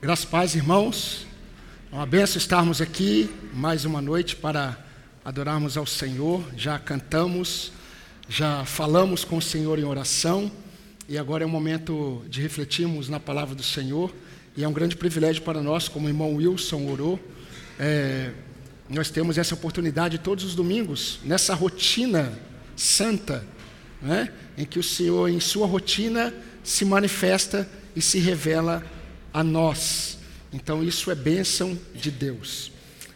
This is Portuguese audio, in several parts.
Graças paz, irmãos. É uma benção estarmos aqui mais uma noite para adorarmos ao Senhor. Já cantamos, já falamos com o Senhor em oração e agora é o momento de refletirmos na palavra do Senhor. E é um grande privilégio para nós, como o irmão Wilson orou, é, nós temos essa oportunidade todos os domingos, nessa rotina santa, né, em que o Senhor, em sua rotina, se manifesta e se revela a nós. Então, isso é bênção de Deus.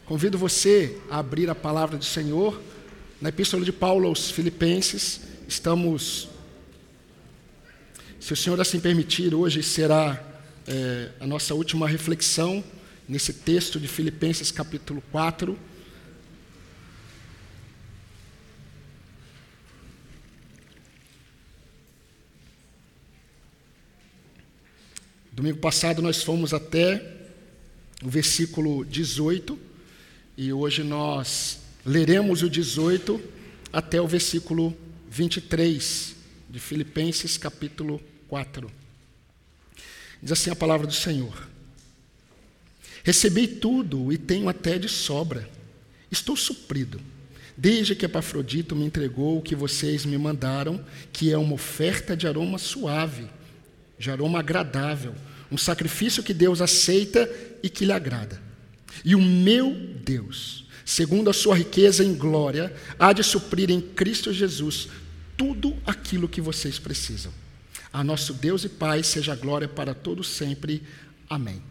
Convido você a abrir a palavra do Senhor na Epístola de Paulo aos Filipenses. Estamos, se o Senhor assim permitir, hoje será é, a nossa última reflexão nesse texto de Filipenses, capítulo 4. Domingo passado nós fomos até o versículo 18 e hoje nós leremos o 18 até o versículo 23 de Filipenses capítulo 4. Diz assim a palavra do Senhor: Recebi tudo e tenho até de sobra. Estou suprido. Desde que Epafrodito me entregou o que vocês me mandaram, que é uma oferta de aroma suave de aroma agradável, um sacrifício que Deus aceita e que lhe agrada. E o meu Deus, segundo a sua riqueza em glória, há de suprir em Cristo Jesus tudo aquilo que vocês precisam. A nosso Deus e Pai seja glória para todos sempre. Amém.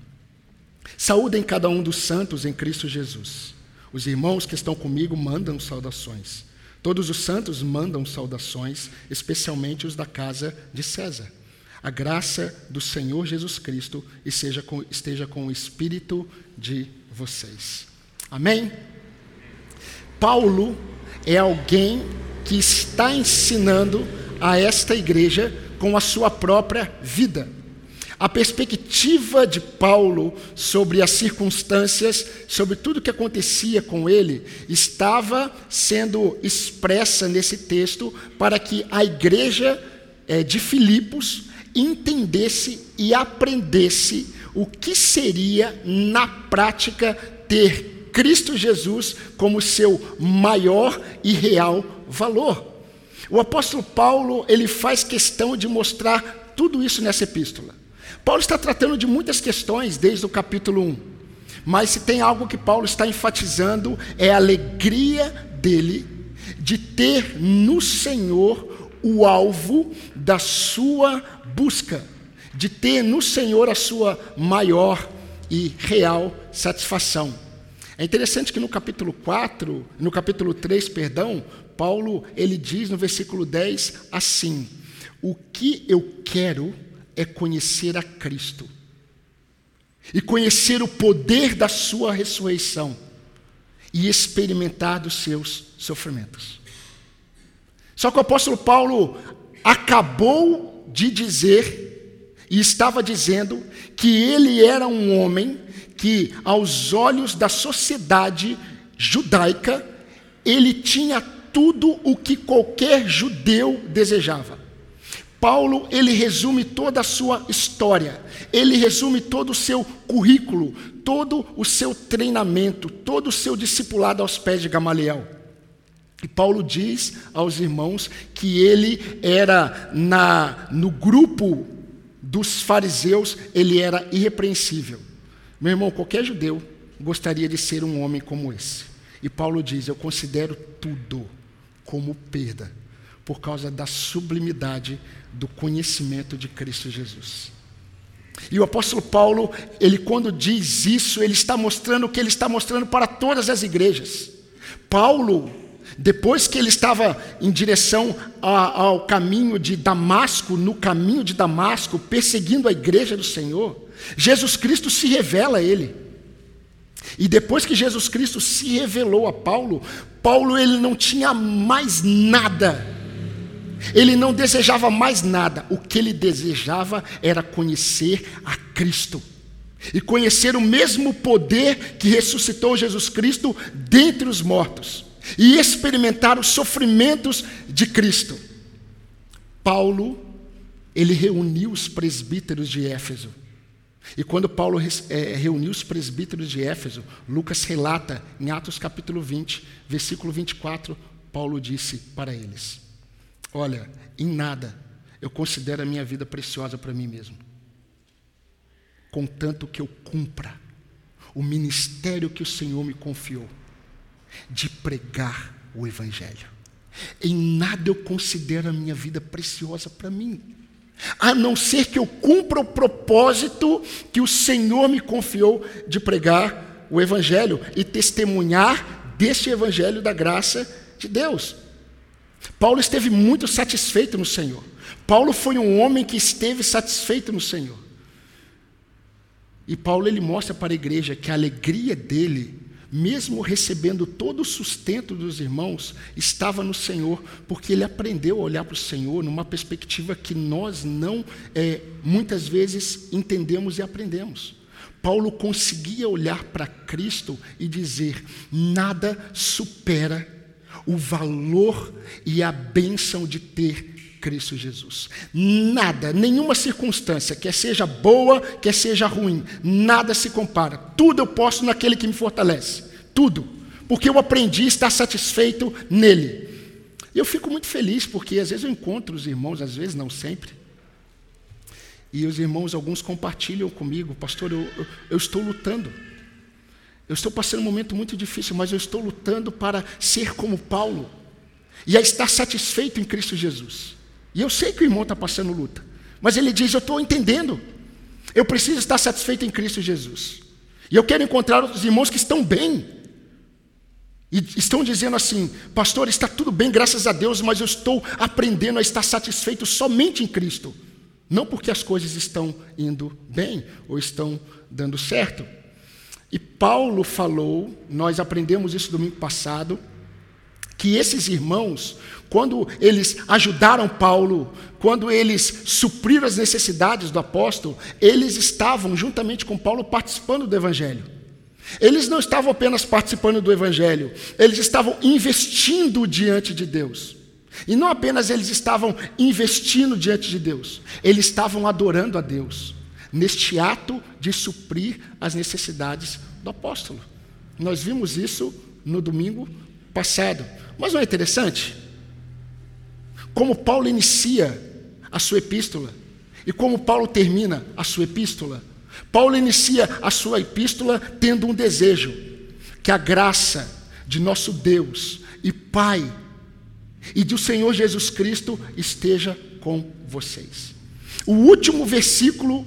Saúdem cada um dos santos em Cristo Jesus. Os irmãos que estão comigo mandam saudações. Todos os santos mandam saudações, especialmente os da casa de César. A graça do Senhor Jesus Cristo com, esteja com o espírito de vocês. Amém? Paulo é alguém que está ensinando a esta igreja com a sua própria vida. A perspectiva de Paulo sobre as circunstâncias, sobre tudo o que acontecia com ele, estava sendo expressa nesse texto para que a igreja é, de Filipos entendesse e aprendesse o que seria, na prática, ter Cristo Jesus como seu maior e real valor. O apóstolo Paulo, ele faz questão de mostrar tudo isso nessa epístola. Paulo está tratando de muitas questões desde o capítulo 1. Mas se tem algo que Paulo está enfatizando é a alegria dele de ter no Senhor o alvo da sua busca, de ter no Senhor a sua maior e real satisfação. É interessante que no capítulo 4, no capítulo 3, perdão, Paulo, ele diz no versículo 10 assim: "O que eu quero é conhecer a Cristo e conhecer o poder da sua ressurreição e experimentar dos seus sofrimentos." Só que o apóstolo Paulo acabou de dizer, e estava dizendo, que ele era um homem que, aos olhos da sociedade judaica, ele tinha tudo o que qualquer judeu desejava. Paulo, ele resume toda a sua história, ele resume todo o seu currículo, todo o seu treinamento, todo o seu discipulado aos pés de Gamaliel. E Paulo diz aos irmãos que ele era na no grupo dos fariseus, ele era irrepreensível. Meu irmão, qualquer judeu gostaria de ser um homem como esse. E Paulo diz: Eu considero tudo como perda, por causa da sublimidade do conhecimento de Cristo Jesus. E o apóstolo Paulo, ele quando diz isso, ele está mostrando o que ele está mostrando para todas as igrejas. Paulo depois que ele estava em direção ao caminho de Damasco, no caminho de Damasco, perseguindo a igreja do Senhor, Jesus Cristo se revela a ele. E depois que Jesus Cristo se revelou a Paulo, Paulo ele não tinha mais nada. Ele não desejava mais nada. O que ele desejava era conhecer a Cristo. E conhecer o mesmo poder que ressuscitou Jesus Cristo dentre os mortos e experimentar os sofrimentos de Cristo. Paulo, ele reuniu os presbíteros de Éfeso. E quando Paulo é, reuniu os presbíteros de Éfeso, Lucas relata em Atos capítulo 20, versículo 24, Paulo disse para eles: Olha, em nada eu considero a minha vida preciosa para mim mesmo, contanto que eu cumpra o ministério que o Senhor me confiou de pregar o Evangelho. Em nada eu considero a minha vida preciosa para mim, a não ser que eu cumpra o propósito que o Senhor me confiou de pregar o Evangelho e testemunhar deste Evangelho da graça de Deus. Paulo esteve muito satisfeito no Senhor. Paulo foi um homem que esteve satisfeito no Senhor. E Paulo ele mostra para a igreja que a alegria dele mesmo recebendo todo o sustento dos irmãos, estava no Senhor, porque ele aprendeu a olhar para o Senhor numa perspectiva que nós não, é, muitas vezes, entendemos e aprendemos. Paulo conseguia olhar para Cristo e dizer: nada supera o valor e a bênção de ter Cristo Jesus. Nada, nenhuma circunstância, quer seja boa, quer seja ruim, nada se compara. Tudo eu posso naquele que me fortalece. Tudo. Porque eu aprendi a estar satisfeito nele. Eu fico muito feliz, porque às vezes eu encontro os irmãos, às vezes não sempre. E os irmãos, alguns compartilham comigo, pastor, eu, eu, eu estou lutando. Eu estou passando um momento muito difícil, mas eu estou lutando para ser como Paulo e a estar satisfeito em Cristo Jesus. E eu sei que o irmão está passando luta, mas ele diz: Eu estou entendendo, eu preciso estar satisfeito em Cristo Jesus. E eu quero encontrar os irmãos que estão bem, e estão dizendo assim, pastor, está tudo bem, graças a Deus, mas eu estou aprendendo a estar satisfeito somente em Cristo. Não porque as coisas estão indo bem ou estão dando certo. E Paulo falou, nós aprendemos isso domingo passado, que esses irmãos, quando eles ajudaram Paulo, quando eles supriram as necessidades do apóstolo, eles estavam, juntamente com Paulo, participando do Evangelho. Eles não estavam apenas participando do Evangelho, eles estavam investindo diante de Deus. E não apenas eles estavam investindo diante de Deus, eles estavam adorando a Deus, neste ato de suprir as necessidades do apóstolo. Nós vimos isso no domingo passado. Mas não é interessante? Como Paulo inicia a sua epístola e como Paulo termina a sua epístola Paulo inicia a sua epístola tendo um desejo: que a graça de nosso Deus e Pai e do Senhor Jesus Cristo esteja com vocês. O último versículo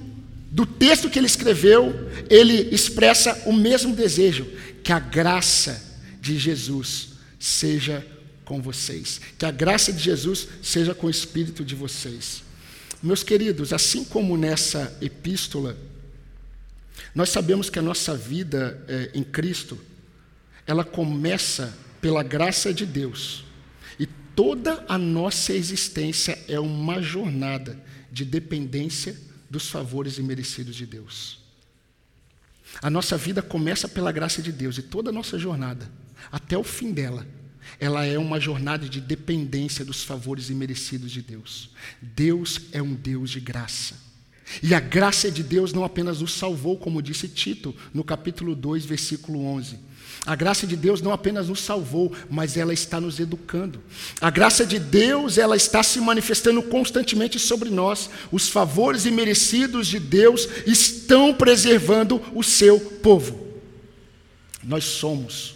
do texto que ele escreveu, ele expressa o mesmo desejo: que a graça de Jesus seja com vocês, que a graça de Jesus seja com o espírito de vocês. Meus queridos, assim como nessa epístola, nós sabemos que a nossa vida é, em Cristo, ela começa pela graça de Deus. E toda a nossa existência é uma jornada de dependência dos favores imerecidos de Deus. A nossa vida começa pela graça de Deus e toda a nossa jornada, até o fim dela, ela é uma jornada de dependência dos favores imerecidos de Deus. Deus é um Deus de graça. E a graça de Deus não apenas nos salvou, como disse Tito, no capítulo 2, versículo 11. A graça de Deus não apenas nos salvou, mas ela está nos educando. A graça de Deus, ela está se manifestando constantemente sobre nós. Os favores imerecidos de Deus estão preservando o seu povo. Nós somos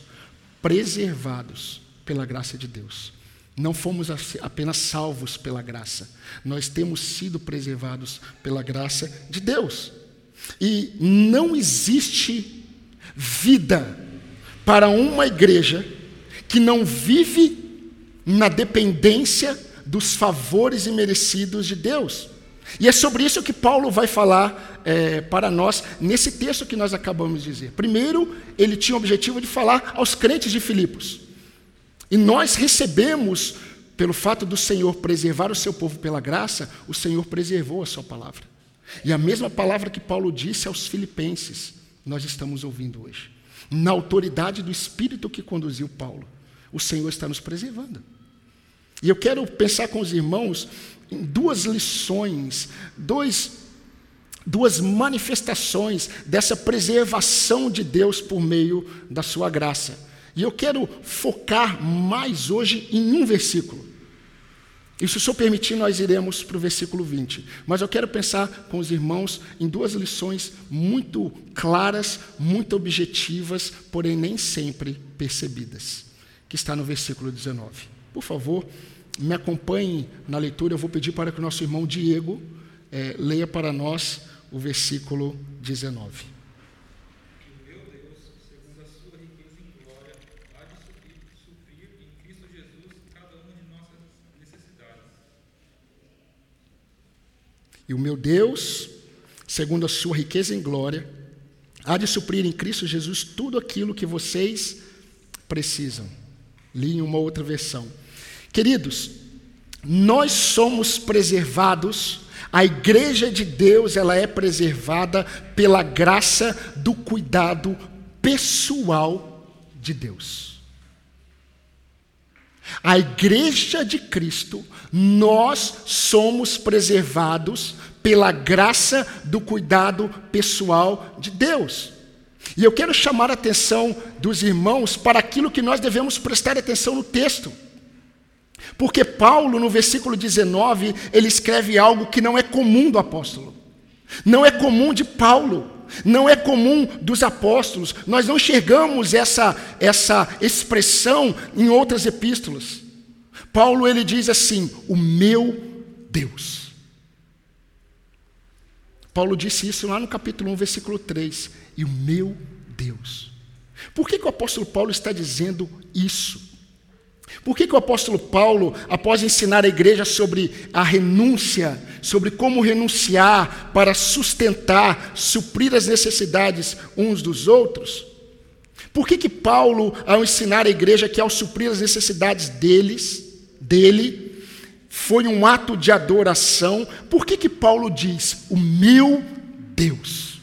preservados pela graça de Deus. Não fomos apenas salvos pela graça, nós temos sido preservados pela graça de Deus. E não existe vida para uma igreja que não vive na dependência dos favores imerecidos de Deus. E é sobre isso que Paulo vai falar é, para nós nesse texto que nós acabamos de dizer. Primeiro, ele tinha o objetivo de falar aos crentes de Filipos. E nós recebemos, pelo fato do Senhor preservar o seu povo pela graça, o Senhor preservou a sua palavra. E a mesma palavra que Paulo disse aos filipenses, nós estamos ouvindo hoje. Na autoridade do Espírito que conduziu Paulo, o Senhor está nos preservando. E eu quero pensar com os irmãos em duas lições, dois, duas manifestações dessa preservação de Deus por meio da sua graça. E eu quero focar mais hoje em um versículo. E se o Senhor permitir, nós iremos para o versículo 20. Mas eu quero pensar com os irmãos em duas lições muito claras, muito objetivas, porém nem sempre percebidas, que está no versículo 19. Por favor, me acompanhe na leitura. Eu vou pedir para que o nosso irmão Diego é, leia para nós o versículo 19. E o meu Deus, segundo a sua riqueza em glória, há de suprir em Cristo Jesus tudo aquilo que vocês precisam. Li em uma outra versão. Queridos, nós somos preservados, a igreja de Deus, ela é preservada pela graça do cuidado pessoal de Deus. A igreja de Cristo, nós somos preservados pela graça do cuidado pessoal de Deus. E eu quero chamar a atenção dos irmãos para aquilo que nós devemos prestar atenção no texto. Porque Paulo, no versículo 19, ele escreve algo que não é comum do apóstolo. Não é comum de Paulo, não é comum dos apóstolos. Nós não enxergamos essa essa expressão em outras epístolas. Paulo ele diz assim: "O meu Deus". Paulo disse isso lá no capítulo 1, versículo 3. E o meu Deus. Por que, que o apóstolo Paulo está dizendo isso? Por que, que o apóstolo Paulo, após ensinar a igreja sobre a renúncia, sobre como renunciar para sustentar, suprir as necessidades uns dos outros, por que, que Paulo, ao ensinar a igreja que ao suprir as necessidades deles, dele, foi um ato de adoração. Por que, que Paulo diz, o meu Deus?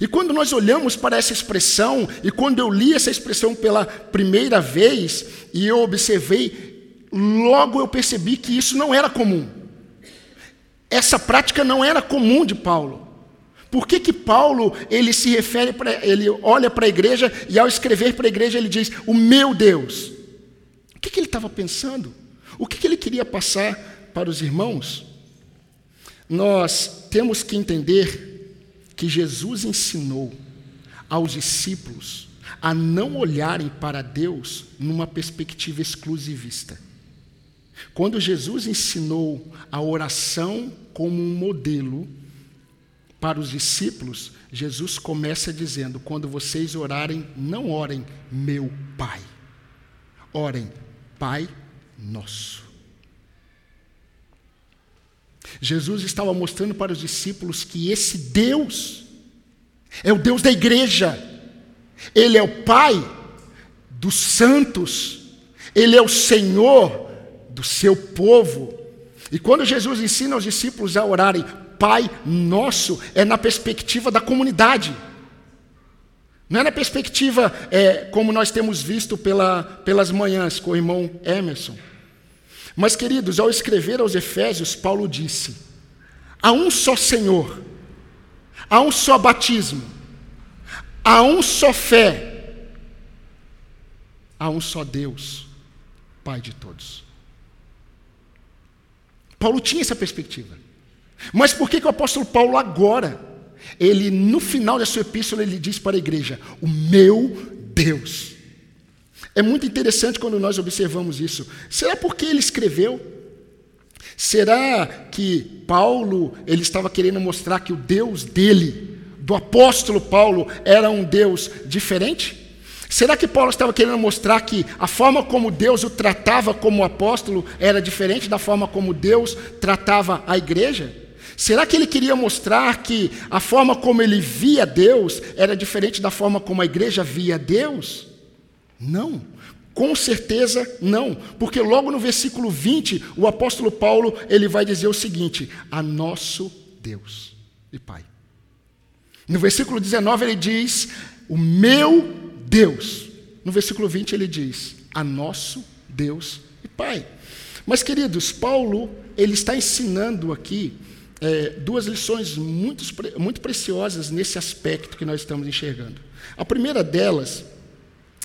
E quando nós olhamos para essa expressão, e quando eu li essa expressão pela primeira vez, e eu observei, logo eu percebi que isso não era comum. Essa prática não era comum de Paulo. Por que, que Paulo ele se refere para ele olha para a igreja e ao escrever para a igreja ele diz o meu Deus? O que, que ele estava pensando? O que, ele queria passar para os irmãos? Nós temos que entender que Jesus ensinou aos discípulos a não olharem para Deus numa perspectiva exclusivista. Quando Jesus ensinou a oração como um modelo para os discípulos, Jesus começa dizendo: quando vocês orarem, não orem meu Pai, orem Pai nosso. Jesus estava mostrando para os discípulos que esse Deus é o Deus da igreja, Ele é o Pai dos santos, Ele é o Senhor do seu povo. E quando Jesus ensina aos discípulos a orarem, Pai nosso, é na perspectiva da comunidade. Não é na perspectiva é, como nós temos visto pela, pelas manhãs com o irmão Emerson. Mas, queridos, ao escrever aos Efésios, Paulo disse: há um só Senhor, há um só batismo, há um só fé, há um só Deus, Pai de todos. Paulo tinha essa perspectiva. Mas por que, que o apóstolo Paulo agora ele no final da sua epístola ele diz para a igreja: "O meu Deus". É muito interessante quando nós observamos isso. Será porque ele escreveu? Será que Paulo ele estava querendo mostrar que o Deus dele, do apóstolo Paulo, era um Deus diferente? Será que Paulo estava querendo mostrar que a forma como Deus o tratava como apóstolo era diferente da forma como Deus tratava a igreja? Será que ele queria mostrar que a forma como ele via Deus era diferente da forma como a igreja via Deus? Não. Com certeza não, porque logo no versículo 20, o apóstolo Paulo, ele vai dizer o seguinte: a nosso Deus e Pai. No versículo 19 ele diz: o meu Deus. No versículo 20 ele diz: a nosso Deus e Pai. Mas queridos, Paulo, ele está ensinando aqui é, duas lições muito, muito preciosas nesse aspecto que nós estamos enxergando. A primeira delas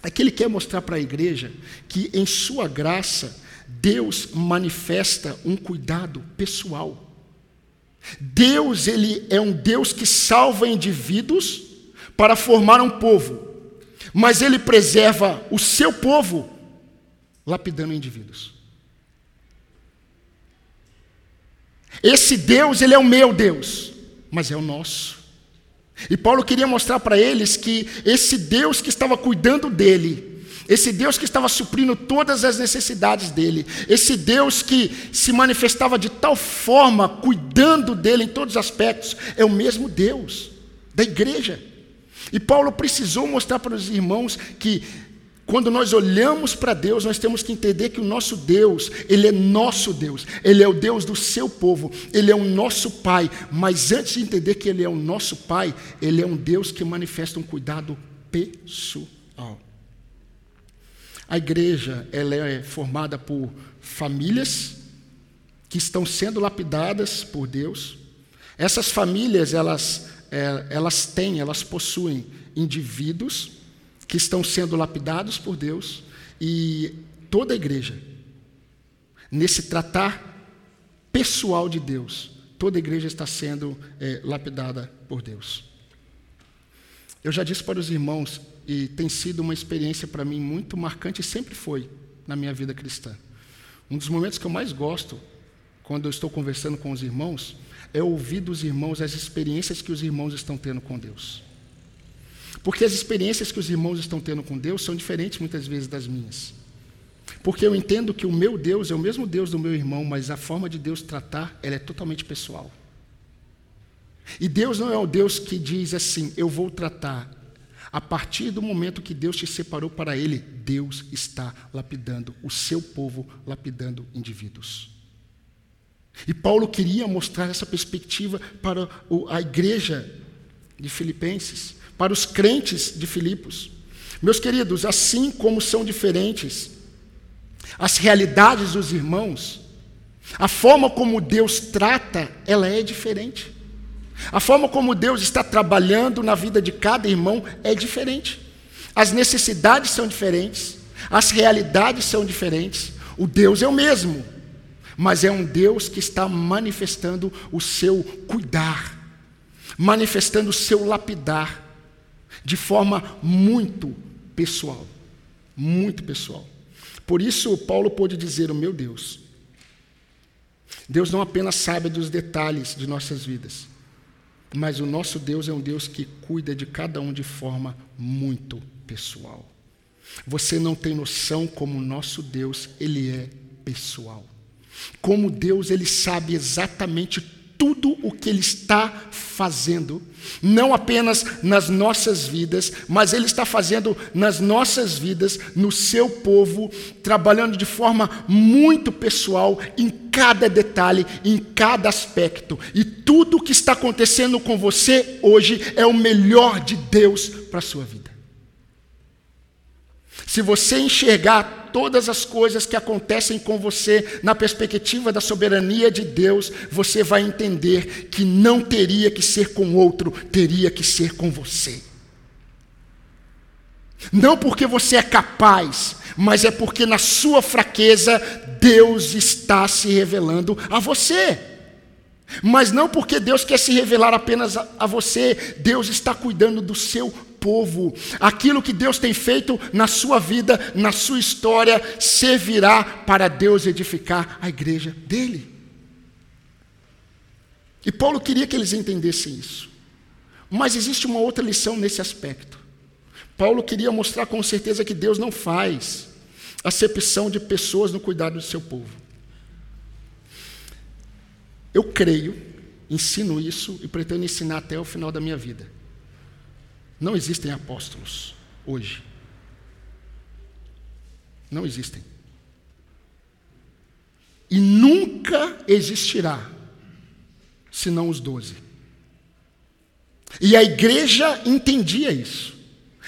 é que ele quer mostrar para a igreja que, em sua graça, Deus manifesta um cuidado pessoal. Deus, ele é um Deus que salva indivíduos para formar um povo, mas ele preserva o seu povo lapidando indivíduos. Esse Deus, ele é o meu Deus, mas é o nosso. E Paulo queria mostrar para eles que esse Deus que estava cuidando dele, esse Deus que estava suprindo todas as necessidades dele, esse Deus que se manifestava de tal forma, cuidando dele em todos os aspectos, é o mesmo Deus da igreja. E Paulo precisou mostrar para os irmãos que quando nós olhamos para Deus, nós temos que entender que o nosso Deus, Ele é nosso Deus, Ele é o Deus do seu povo, Ele é o nosso Pai. Mas antes de entender que Ele é o nosso Pai, Ele é um Deus que manifesta um cuidado pessoal. A igreja ela é formada por famílias que estão sendo lapidadas por Deus. Essas famílias elas, é, elas têm, elas possuem indivíduos que estão sendo lapidados por Deus e toda a igreja, nesse tratar pessoal de Deus, toda a igreja está sendo é, lapidada por Deus. Eu já disse para os irmãos, e tem sido uma experiência para mim muito marcante, e sempre foi na minha vida cristã. Um dos momentos que eu mais gosto, quando eu estou conversando com os irmãos, é ouvir dos irmãos as experiências que os irmãos estão tendo com Deus. Porque as experiências que os irmãos estão tendo com Deus são diferentes muitas vezes das minhas. Porque eu entendo que o meu Deus é o mesmo Deus do meu irmão, mas a forma de Deus tratar, ela é totalmente pessoal. E Deus não é o Deus que diz assim, eu vou tratar. A partir do momento que Deus te separou para Ele, Deus está lapidando o seu povo, lapidando indivíduos. E Paulo queria mostrar essa perspectiva para a igreja de Filipenses para os crentes de Filipos. Meus queridos, assim como são diferentes as realidades dos irmãos, a forma como Deus trata, ela é diferente. A forma como Deus está trabalhando na vida de cada irmão é diferente. As necessidades são diferentes, as realidades são diferentes. O Deus é o mesmo, mas é um Deus que está manifestando o seu cuidar, manifestando o seu lapidar de forma muito pessoal. Muito pessoal. Por isso, Paulo pôde dizer: O meu Deus. Deus não apenas sabe dos detalhes de nossas vidas, mas o nosso Deus é um Deus que cuida de cada um de forma muito pessoal. Você não tem noção como o nosso Deus, ele é pessoal. Como Deus, ele sabe exatamente tudo o que Ele está fazendo, não apenas nas nossas vidas, mas Ele está fazendo nas nossas vidas, no seu povo, trabalhando de forma muito pessoal, em cada detalhe, em cada aspecto. E tudo o que está acontecendo com você hoje é o melhor de Deus para a sua vida. Se você enxergar todas as coisas que acontecem com você na perspectiva da soberania de Deus, você vai entender que não teria que ser com outro, teria que ser com você. Não porque você é capaz, mas é porque na sua fraqueza Deus está se revelando a você. Mas não porque Deus quer se revelar apenas a, a você, Deus está cuidando do seu povo. Aquilo que Deus tem feito na sua vida, na sua história, servirá para Deus edificar a igreja dele. E Paulo queria que eles entendessem isso. Mas existe uma outra lição nesse aspecto. Paulo queria mostrar com certeza que Deus não faz acepção de pessoas no cuidado do seu povo. Eu creio, ensino isso e pretendo ensinar até o final da minha vida. Não existem apóstolos hoje. Não existem. E nunca existirá, senão os doze. E a igreja entendia isso.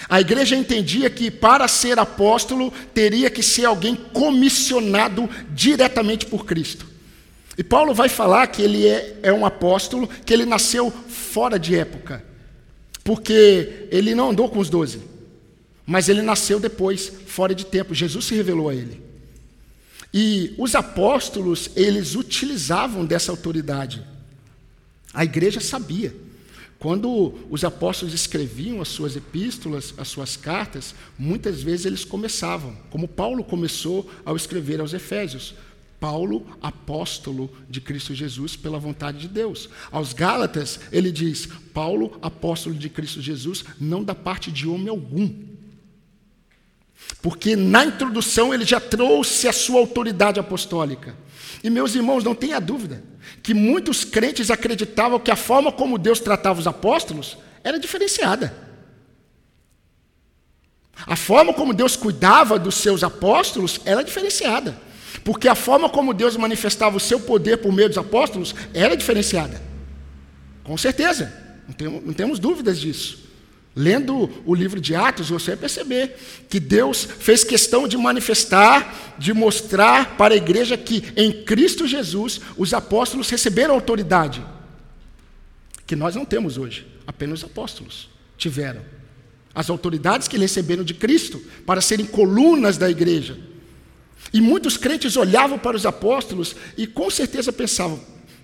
A igreja entendia que para ser apóstolo teria que ser alguém comissionado diretamente por Cristo. E Paulo vai falar que ele é, é um apóstolo, que ele nasceu fora de época, porque ele não andou com os doze, mas ele nasceu depois, fora de tempo. Jesus se revelou a ele. E os apóstolos, eles utilizavam dessa autoridade. A igreja sabia. Quando os apóstolos escreviam as suas epístolas, as suas cartas, muitas vezes eles começavam, como Paulo começou ao escrever aos Efésios. Paulo, apóstolo de Cristo Jesus pela vontade de Deus. Aos Gálatas, ele diz: Paulo, apóstolo de Cristo Jesus, não da parte de homem algum. Porque na introdução ele já trouxe a sua autoridade apostólica. E meus irmãos, não tenha dúvida que muitos crentes acreditavam que a forma como Deus tratava os apóstolos era diferenciada. A forma como Deus cuidava dos seus apóstolos era diferenciada. Porque a forma como Deus manifestava o seu poder por meio dos apóstolos era diferenciada. Com certeza, não temos, não temos dúvidas disso. Lendo o livro de Atos, você vai perceber que Deus fez questão de manifestar, de mostrar para a igreja que em Cristo Jesus os apóstolos receberam autoridade, que nós não temos hoje, apenas os apóstolos tiveram. As autoridades que receberam de Cristo para serem colunas da igreja. E muitos crentes olhavam para os apóstolos e com certeza pensavam: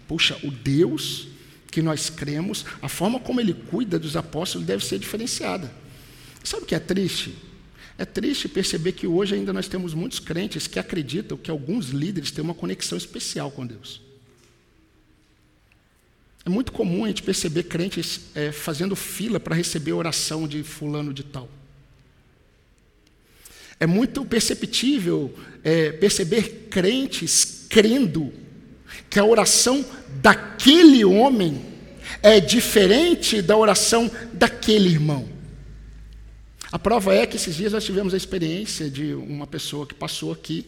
puxa, o Deus que nós cremos, a forma como ele cuida dos apóstolos deve ser diferenciada. Sabe o que é triste? É triste perceber que hoje ainda nós temos muitos crentes que acreditam que alguns líderes têm uma conexão especial com Deus. É muito comum a gente perceber crentes é, fazendo fila para receber oração de fulano de tal. É muito perceptível é, perceber crentes crendo que a oração daquele homem é diferente da oração daquele irmão. A prova é que esses dias nós tivemos a experiência de uma pessoa que passou aqui,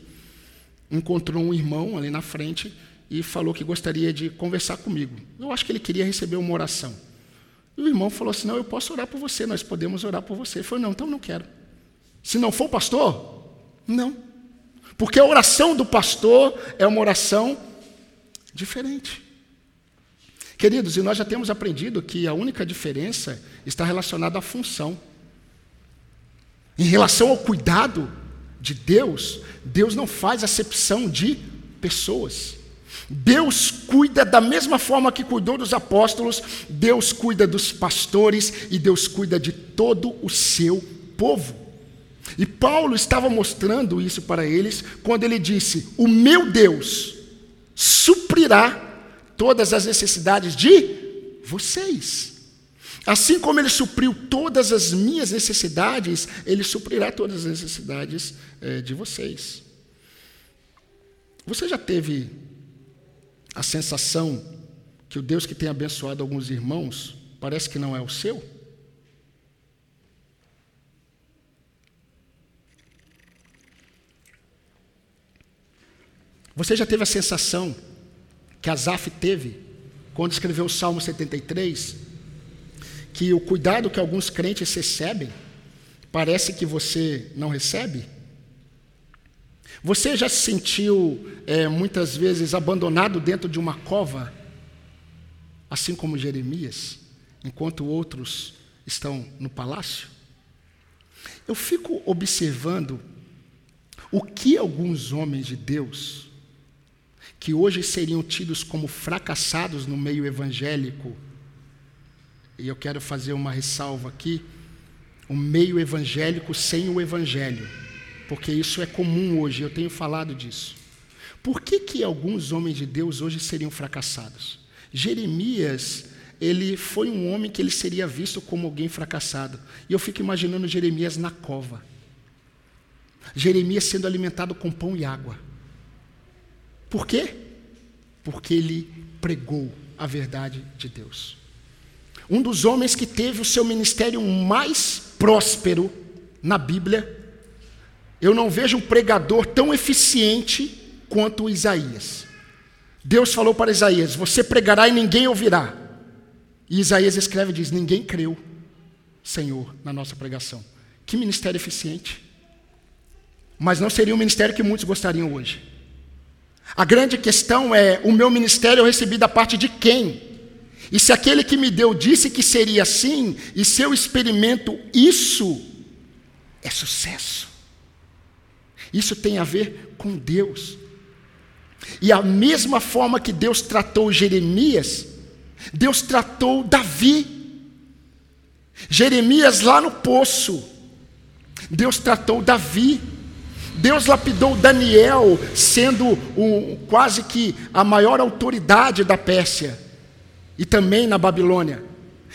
encontrou um irmão ali na frente e falou que gostaria de conversar comigo. Eu acho que ele queria receber uma oração. E o irmão falou assim: Não, eu posso orar por você, nós podemos orar por você. Ele falou: Não, então não quero. Se não for pastor, não. Porque a oração do pastor é uma oração diferente. Queridos, e nós já temos aprendido que a única diferença está relacionada à função. Em relação ao cuidado de Deus, Deus não faz acepção de pessoas. Deus cuida da mesma forma que cuidou dos apóstolos, Deus cuida dos pastores e Deus cuida de todo o seu povo. E Paulo estava mostrando isso para eles quando ele disse: O meu Deus suprirá todas as necessidades de vocês. Assim como ele supriu todas as minhas necessidades, ele suprirá todas as necessidades é, de vocês. Você já teve a sensação que o Deus que tem abençoado alguns irmãos parece que não é o seu? Você já teve a sensação que Asaf teve quando escreveu o Salmo 73, que o cuidado que alguns crentes recebem, parece que você não recebe? Você já se sentiu é, muitas vezes abandonado dentro de uma cova, assim como Jeremias, enquanto outros estão no palácio? Eu fico observando o que alguns homens de Deus que hoje seriam tidos como fracassados no meio evangélico, e eu quero fazer uma ressalva aqui, o meio evangélico sem o evangelho, porque isso é comum hoje, eu tenho falado disso. Por que, que alguns homens de Deus hoje seriam fracassados? Jeremias, ele foi um homem que ele seria visto como alguém fracassado. E eu fico imaginando Jeremias na cova. Jeremias sendo alimentado com pão e água. Por quê? Porque ele pregou a verdade de Deus. Um dos homens que teve o seu ministério mais próspero na Bíblia, eu não vejo um pregador tão eficiente quanto Isaías. Deus falou para Isaías: Você pregará e ninguém ouvirá. E Isaías escreve e diz: Ninguém creu, Senhor, na nossa pregação. Que ministério eficiente. Mas não seria o ministério que muitos gostariam hoje. A grande questão é: o meu ministério eu recebi da parte de quem? E se aquele que me deu disse que seria assim, e se eu experimento isso, é sucesso. Isso tem a ver com Deus. E a mesma forma que Deus tratou Jeremias, Deus tratou Davi. Jeremias lá no poço, Deus tratou Davi. Deus lapidou Daniel, sendo quase que a maior autoridade da Pérsia e também na Babilônia.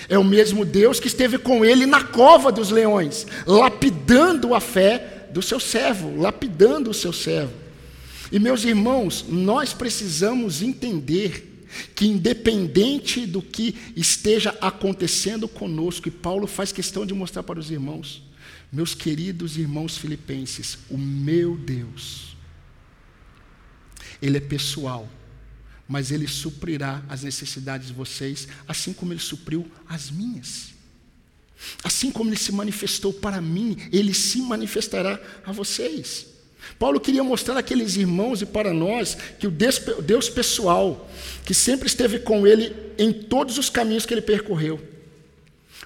É o mesmo Deus que esteve com ele na cova dos leões, lapidando a fé do seu servo, lapidando o seu servo. E meus irmãos, nós precisamos entender que, independente do que esteja acontecendo conosco, e Paulo faz questão de mostrar para os irmãos, meus queridos irmãos filipenses, o meu Deus, Ele é pessoal, mas Ele suprirá as necessidades de vocês, assim como Ele supriu as minhas. Assim como Ele se manifestou para mim, Ele se manifestará a vocês. Paulo queria mostrar àqueles irmãos e para nós que o Deus, pessoal, que sempre esteve com ele em todos os caminhos que ele percorreu,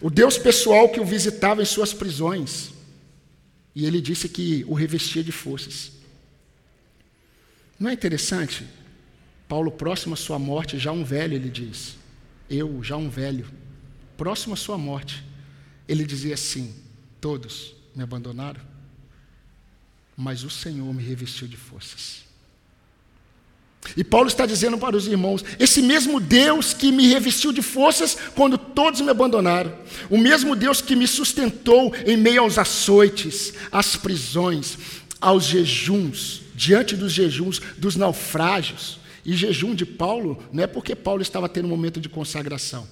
o Deus pessoal que o visitava em suas prisões, e ele disse que o revestia de forças. Não é interessante? Paulo, próximo à sua morte, já um velho, ele diz: Eu, já um velho, próximo à sua morte, ele dizia assim: Todos me abandonaram, mas o Senhor me revestiu de forças. E Paulo está dizendo para os irmãos: esse mesmo Deus que me revestiu de forças quando todos me abandonaram, o mesmo Deus que me sustentou em meio aos açoites, às prisões, aos jejuns, diante dos jejuns, dos naufrágios. E jejum de Paulo não é porque Paulo estava tendo um momento de consagração.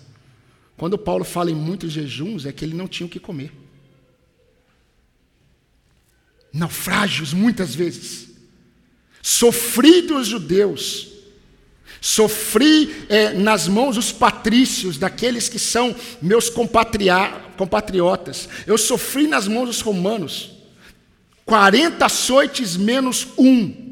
Quando Paulo fala em muitos jejuns, é que ele não tinha o que comer. Naufrágios, muitas vezes. Sofri dos judeus, sofri é, nas mãos dos patrícios, daqueles que são meus compatriotas. Eu sofri nas mãos dos romanos. 40 açoites menos um.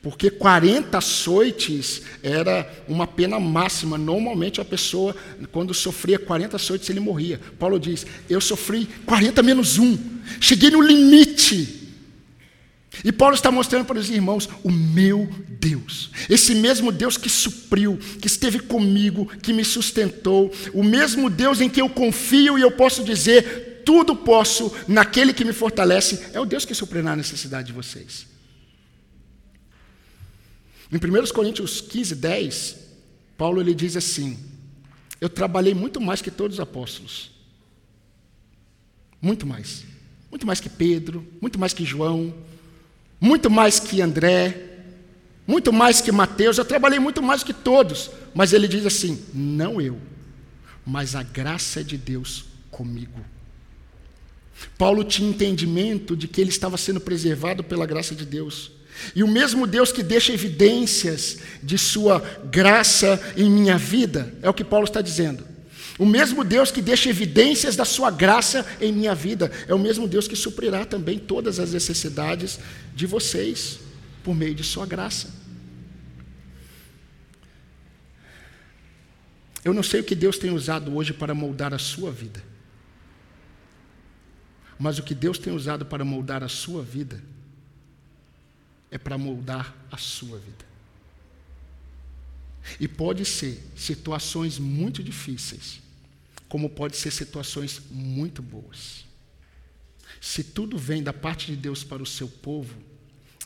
Porque 40 açoites era uma pena máxima. Normalmente a pessoa, quando sofria 40 açoites, ele morria. Paulo diz: Eu sofri 40 menos um. Cheguei no limite. E Paulo está mostrando para os irmãos o meu Deus, esse mesmo Deus que supriu, que esteve comigo, que me sustentou, o mesmo Deus em que eu confio e eu posso dizer: tudo posso naquele que me fortalece, é o Deus que suprirá a necessidade de vocês. Em 1 Coríntios 15, 10, Paulo ele diz assim: Eu trabalhei muito mais que todos os apóstolos, muito mais, muito mais que Pedro, muito mais que João muito mais que André, muito mais que Mateus, eu trabalhei muito mais que todos. Mas ele diz assim: não eu, mas a graça de Deus comigo. Paulo tinha entendimento de que ele estava sendo preservado pela graça de Deus. E o mesmo Deus que deixa evidências de sua graça em minha vida, é o que Paulo está dizendo. O mesmo Deus que deixa evidências da sua graça em minha vida, é o mesmo Deus que suprirá também todas as necessidades de vocês por meio de sua graça. Eu não sei o que Deus tem usado hoje para moldar a sua vida. Mas o que Deus tem usado para moldar a sua vida é para moldar a sua vida. E pode ser situações muito difíceis, como pode ser situações muito boas. Se tudo vem da parte de Deus para o seu povo,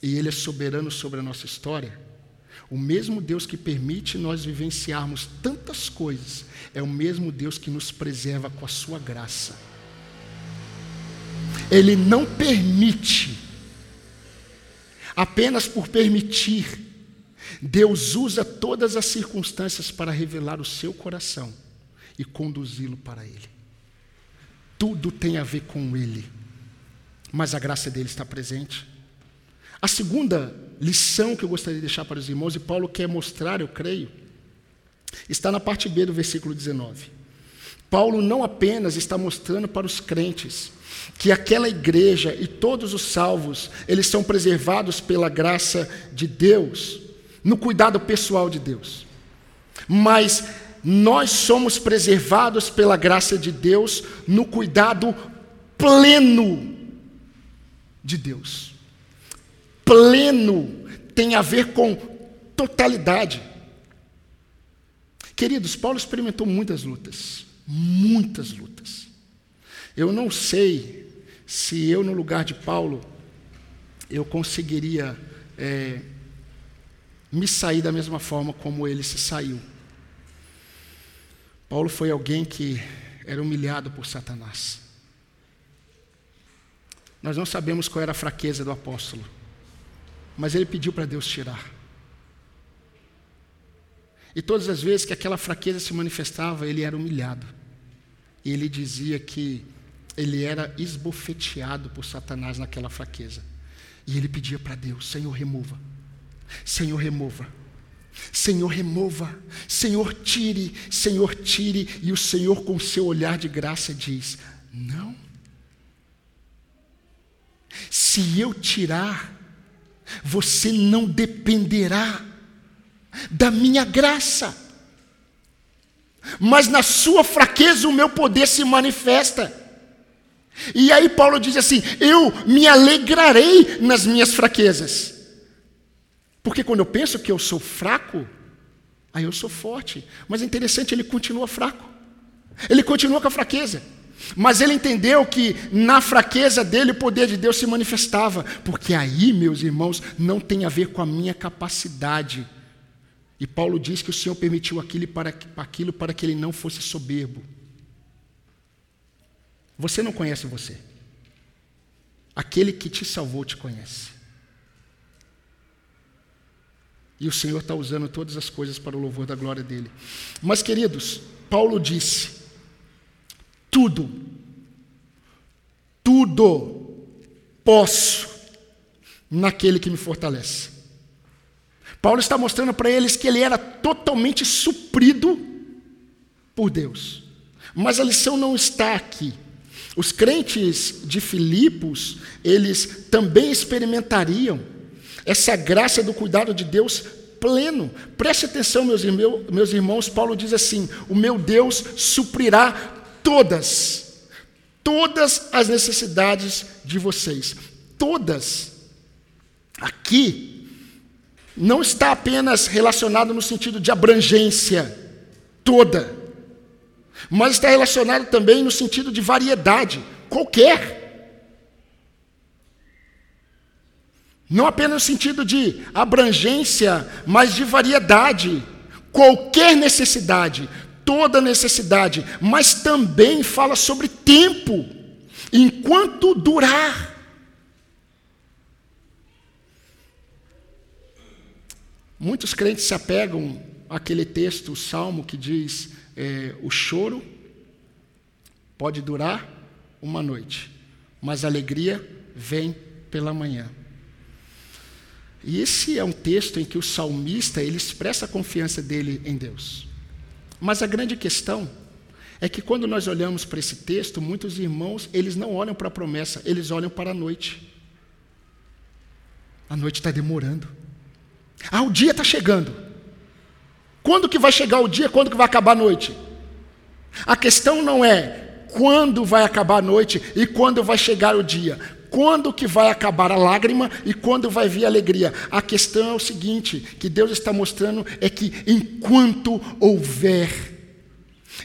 e Ele é soberano sobre a nossa história, o mesmo Deus que permite nós vivenciarmos tantas coisas, é o mesmo Deus que nos preserva com a sua graça. Ele não permite, apenas por permitir, Deus usa todas as circunstâncias para revelar o seu coração e conduzi-lo para Ele. Tudo tem a ver com Ele, mas a graça dele está presente. A segunda lição que eu gostaria de deixar para os irmãos, e Paulo quer mostrar, eu creio, está na parte B do versículo 19. Paulo não apenas está mostrando para os crentes que aquela igreja e todos os salvos, eles são preservados pela graça de Deus, no cuidado pessoal de Deus. Mas nós somos preservados pela graça de Deus no cuidado pleno de Deus. Pleno tem a ver com totalidade. Queridos, Paulo experimentou muitas lutas, muitas lutas. Eu não sei se eu, no lugar de Paulo, eu conseguiria é, me sair da mesma forma como ele se saiu. Paulo foi alguém que era humilhado por Satanás. Nós não sabemos qual era a fraqueza do apóstolo, mas ele pediu para Deus tirar. E todas as vezes que aquela fraqueza se manifestava, ele era humilhado. E ele dizia que ele era esbofeteado por Satanás naquela fraqueza. E ele pedia para Deus: Senhor, remova. Senhor, remova. Senhor, remova. Senhor, tire. Senhor, tire. E o Senhor, com seu olhar de graça, diz: Não. Se eu tirar, você não dependerá da minha graça. Mas na sua fraqueza o meu poder se manifesta. E aí Paulo diz assim: Eu me alegrarei nas minhas fraquezas. Porque quando eu penso que eu sou fraco, aí eu sou forte. Mas é interessante, ele continua fraco. Ele continua com a fraqueza. Mas ele entendeu que na fraqueza dele o poder de Deus se manifestava. Porque aí, meus irmãos, não tem a ver com a minha capacidade e Paulo diz que o Senhor permitiu aquilo para, aquilo para que ele não fosse soberbo. Você não conhece você. Aquele que te salvou te conhece. E o Senhor está usando todas as coisas para o louvor da glória dele. Mas, queridos, Paulo disse: tudo, tudo posso naquele que me fortalece. Paulo está mostrando para eles que ele era totalmente suprido por Deus. Mas a lição não está aqui. Os crentes de Filipos, eles também experimentariam essa graça do cuidado de Deus pleno. Preste atenção, meus meus irmãos, Paulo diz assim: O meu Deus suprirá todas, todas as necessidades de vocês. Todas. Aqui, não está apenas relacionado no sentido de abrangência toda, mas está relacionado também no sentido de variedade, qualquer. Não apenas no sentido de abrangência, mas de variedade. Qualquer necessidade, toda necessidade, mas também fala sobre tempo, enquanto durar. Muitos crentes se apegam àquele texto, o salmo, que diz: é, o choro pode durar uma noite, mas a alegria vem pela manhã. E esse é um texto em que o salmista ele expressa a confiança dele em Deus. Mas a grande questão é que quando nós olhamos para esse texto, muitos irmãos eles não olham para a promessa, eles olham para a noite. A noite está demorando. Ah, o dia está chegando. Quando que vai chegar o dia? Quando que vai acabar a noite? A questão não é quando vai acabar a noite e quando vai chegar o dia. Quando que vai acabar a lágrima e quando vai vir a alegria? A questão é o seguinte, que Deus está mostrando é que enquanto houver,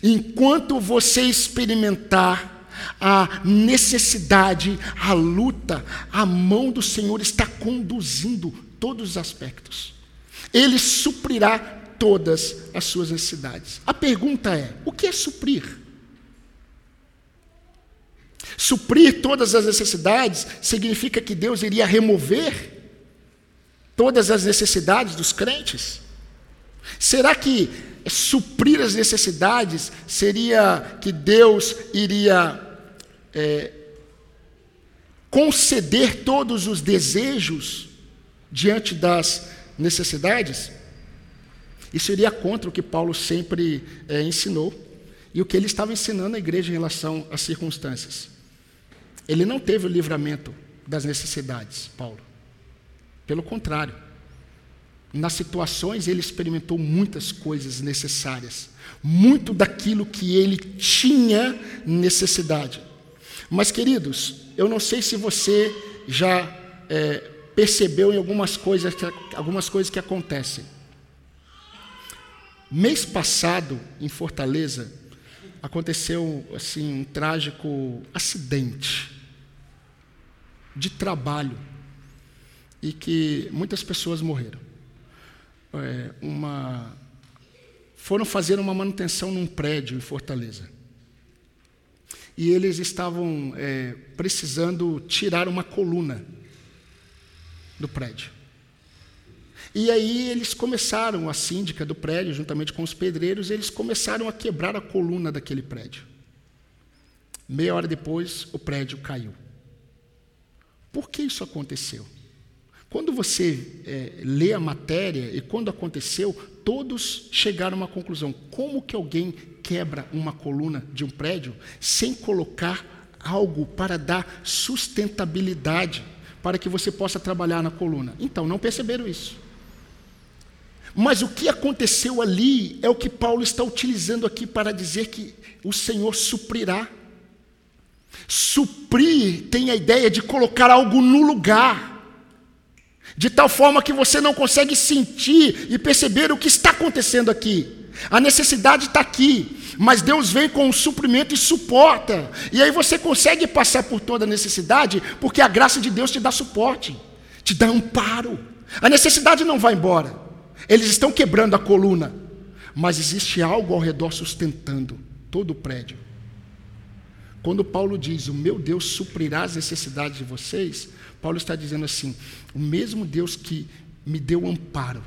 enquanto você experimentar a necessidade, a luta, a mão do Senhor está conduzindo todos os aspectos. Ele suprirá todas as suas necessidades. A pergunta é: o que é suprir? Suprir todas as necessidades significa que Deus iria remover todas as necessidades dos crentes? Será que suprir as necessidades seria que Deus iria é, conceder todos os desejos diante das necessidades, isso iria contra o que Paulo sempre é, ensinou. e o que ele estava ensinando à igreja em relação às circunstâncias. Ele não teve o livramento das necessidades, Paulo. Pelo contrário, nas situações ele experimentou muitas coisas necessárias, muito daquilo que ele tinha necessidade. Mas, queridos, eu não sei se você já é, percebeu em algumas coisas, algumas coisas que acontecem. Mês passado, em Fortaleza, aconteceu assim um trágico acidente de trabalho e que muitas pessoas morreram. É, uma, foram fazer uma manutenção num prédio em Fortaleza. E eles estavam é, precisando tirar uma coluna do prédio. E aí eles começaram, a síndica do prédio, juntamente com os pedreiros, eles começaram a quebrar a coluna daquele prédio. Meia hora depois, o prédio caiu. Por que isso aconteceu? Quando você é, lê a matéria e quando aconteceu, todos chegaram a uma conclusão: como que alguém quebra uma coluna de um prédio sem colocar algo para dar sustentabilidade para que você possa trabalhar na coluna? Então, não perceberam isso. Mas o que aconteceu ali é o que Paulo está utilizando aqui para dizer que o Senhor suprirá. Suprir tem a ideia de colocar algo no lugar, de tal forma que você não consegue sentir e perceber o que está acontecendo aqui. A necessidade está aqui, mas Deus vem com o suprimento e suporta. E aí você consegue passar por toda a necessidade, porque a graça de Deus te dá suporte, te dá amparo. A necessidade não vai embora. Eles estão quebrando a coluna, mas existe algo ao redor sustentando todo o prédio. Quando Paulo diz: O meu Deus suprirá as necessidades de vocês, Paulo está dizendo assim: o mesmo Deus que me deu amparo,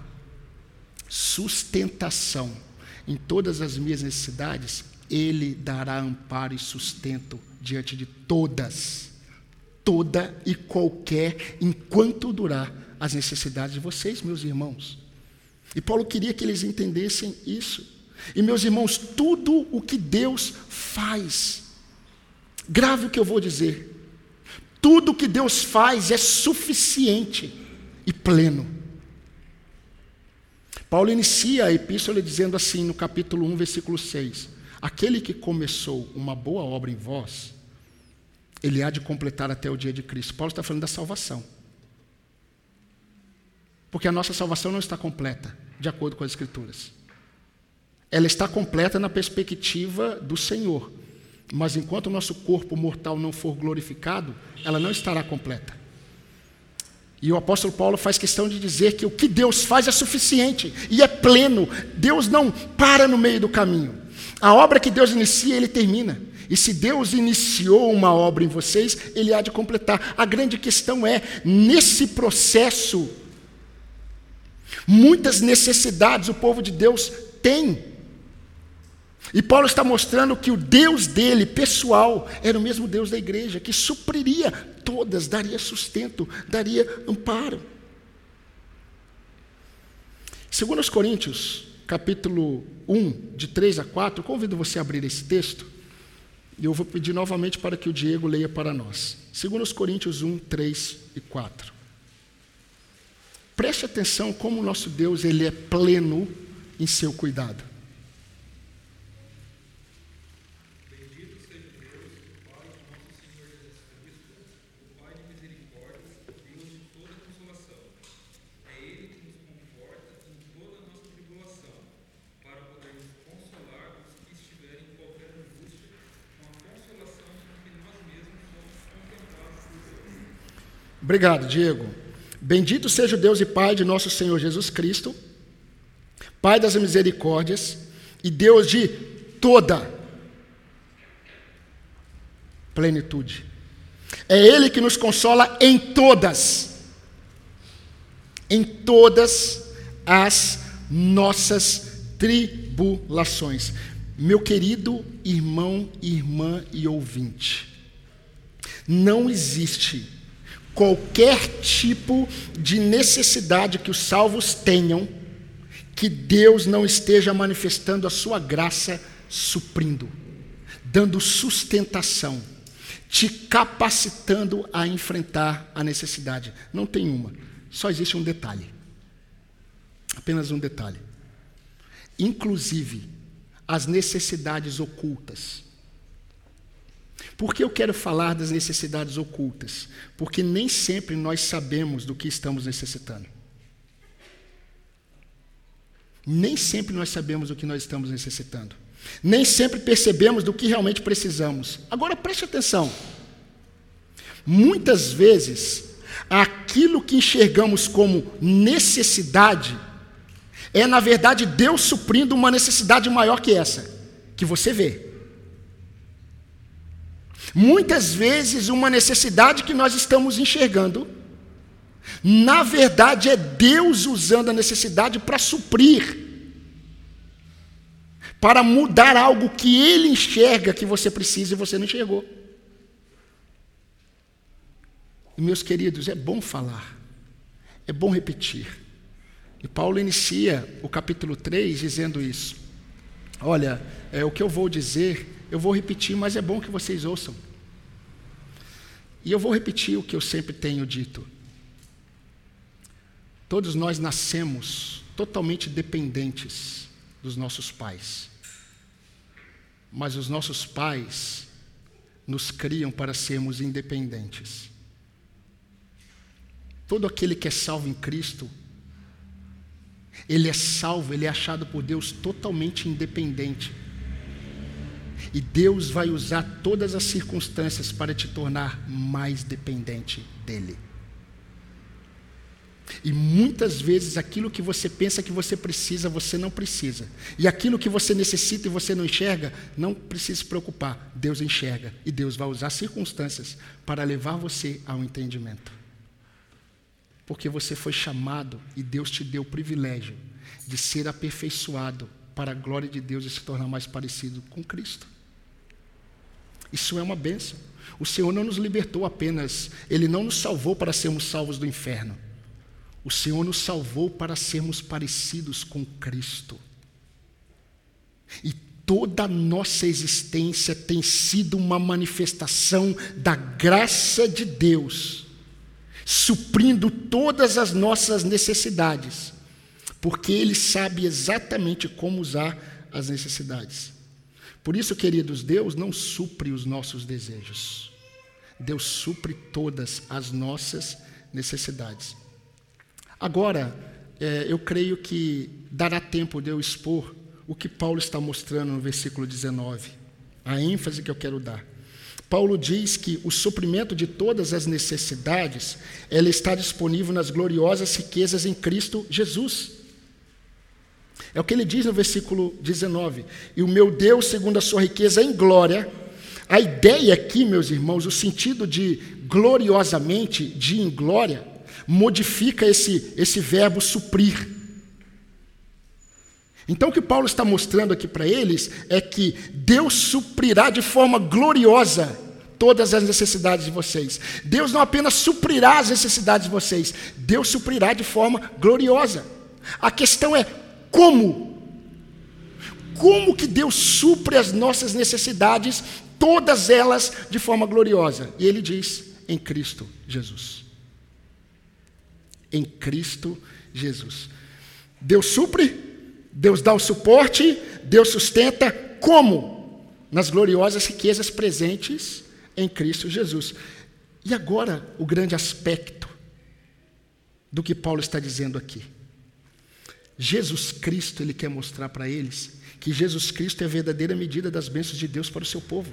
sustentação em todas as minhas necessidades, Ele dará amparo e sustento diante de todas, toda e qualquer, enquanto durar as necessidades de vocês, meus irmãos. E Paulo queria que eles entendessem isso. E meus irmãos, tudo o que Deus faz, grave o que eu vou dizer, tudo que Deus faz é suficiente e pleno. Paulo inicia a epístola dizendo assim, no capítulo 1, versículo 6: Aquele que começou uma boa obra em vós, ele há de completar até o dia de Cristo. Paulo está falando da salvação. Porque a nossa salvação não está completa, de acordo com as Escrituras. Ela está completa na perspectiva do Senhor. Mas enquanto o nosso corpo mortal não for glorificado, ela não estará completa. E o apóstolo Paulo faz questão de dizer que o que Deus faz é suficiente e é pleno. Deus não para no meio do caminho. A obra que Deus inicia, ele termina. E se Deus iniciou uma obra em vocês, ele há de completar. A grande questão é, nesse processo, Muitas necessidades o povo de Deus tem. E Paulo está mostrando que o Deus dele, pessoal, era o mesmo Deus da igreja, que supriria todas, daria sustento, daria amparo. Segundo os Coríntios, capítulo 1, de 3 a 4, convido você a abrir esse texto, e eu vou pedir novamente para que o Diego leia para nós. Segundo os Coríntios 1, 3 e 4. Preste atenção como o nosso Deus ele é pleno em seu cuidado. Obrigado, Diego. Bendito seja o Deus e Pai de nosso Senhor Jesus Cristo, Pai das misericórdias e Deus de toda plenitude. É Ele que nos consola em todas, em todas as nossas tribulações. Meu querido irmão, irmã e ouvinte, não existe qualquer tipo de necessidade que os salvos tenham, que Deus não esteja manifestando a sua graça suprindo, dando sustentação, te capacitando a enfrentar a necessidade. Não tem uma, só existe um detalhe. Apenas um detalhe. Inclusive, as necessidades ocultas. Por que eu quero falar das necessidades ocultas? Porque nem sempre nós sabemos do que estamos necessitando. Nem sempre nós sabemos o que nós estamos necessitando. Nem sempre percebemos do que realmente precisamos. Agora preste atenção. Muitas vezes, aquilo que enxergamos como necessidade é, na verdade, Deus suprindo uma necessidade maior que essa, que você vê. Muitas vezes, uma necessidade que nós estamos enxergando, na verdade, é Deus usando a necessidade para suprir, para mudar algo que Ele enxerga que você precisa e você não enxergou. E, meus queridos, é bom falar, é bom repetir. E Paulo inicia o capítulo 3 dizendo isso. Olha, é, o que eu vou dizer, eu vou repetir, mas é bom que vocês ouçam. E eu vou repetir o que eu sempre tenho dito. Todos nós nascemos totalmente dependentes dos nossos pais. Mas os nossos pais nos criam para sermos independentes. Todo aquele que é salvo em Cristo ele é salvo, ele é achado por Deus totalmente independente. E Deus vai usar todas as circunstâncias para te tornar mais dependente dele. E muitas vezes aquilo que você pensa que você precisa, você não precisa. E aquilo que você necessita e você não enxerga, não precisa se preocupar. Deus enxerga e Deus vai usar circunstâncias para levar você ao entendimento. Porque você foi chamado e Deus te deu o privilégio de ser aperfeiçoado para a glória de Deus e se tornar mais parecido com Cristo. Isso é uma bênção. O Senhor não nos libertou apenas, Ele não nos salvou para sermos salvos do inferno. O Senhor nos salvou para sermos parecidos com Cristo. E toda a nossa existência tem sido uma manifestação da graça de Deus suprindo todas as nossas necessidades, porque Ele sabe exatamente como usar as necessidades. Por isso, queridos, Deus não supre os nossos desejos, Deus supre todas as nossas necessidades. Agora, é, eu creio que dará tempo de eu expor o que Paulo está mostrando no versículo 19, a ênfase que eu quero dar. Paulo diz que o suprimento de todas as necessidades, ela está disponível nas gloriosas riquezas em Cristo Jesus. É o que ele diz no versículo 19. E o meu Deus, segundo a sua riqueza em glória, a ideia aqui, meus irmãos, o sentido de gloriosamente, de em glória, modifica esse, esse verbo suprir. Então, o que Paulo está mostrando aqui para eles é que Deus suprirá de forma gloriosa todas as necessidades de vocês. Deus não apenas suprirá as necessidades de vocês, Deus suprirá de forma gloriosa. A questão é como? Como que Deus supre as nossas necessidades, todas elas de forma gloriosa? E ele diz: em Cristo Jesus. Em Cristo Jesus. Deus supre Deus dá o suporte, Deus sustenta, como? Nas gloriosas riquezas presentes em Cristo Jesus. E agora, o grande aspecto do que Paulo está dizendo aqui. Jesus Cristo, ele quer mostrar para eles que Jesus Cristo é a verdadeira medida das bênçãos de Deus para o seu povo.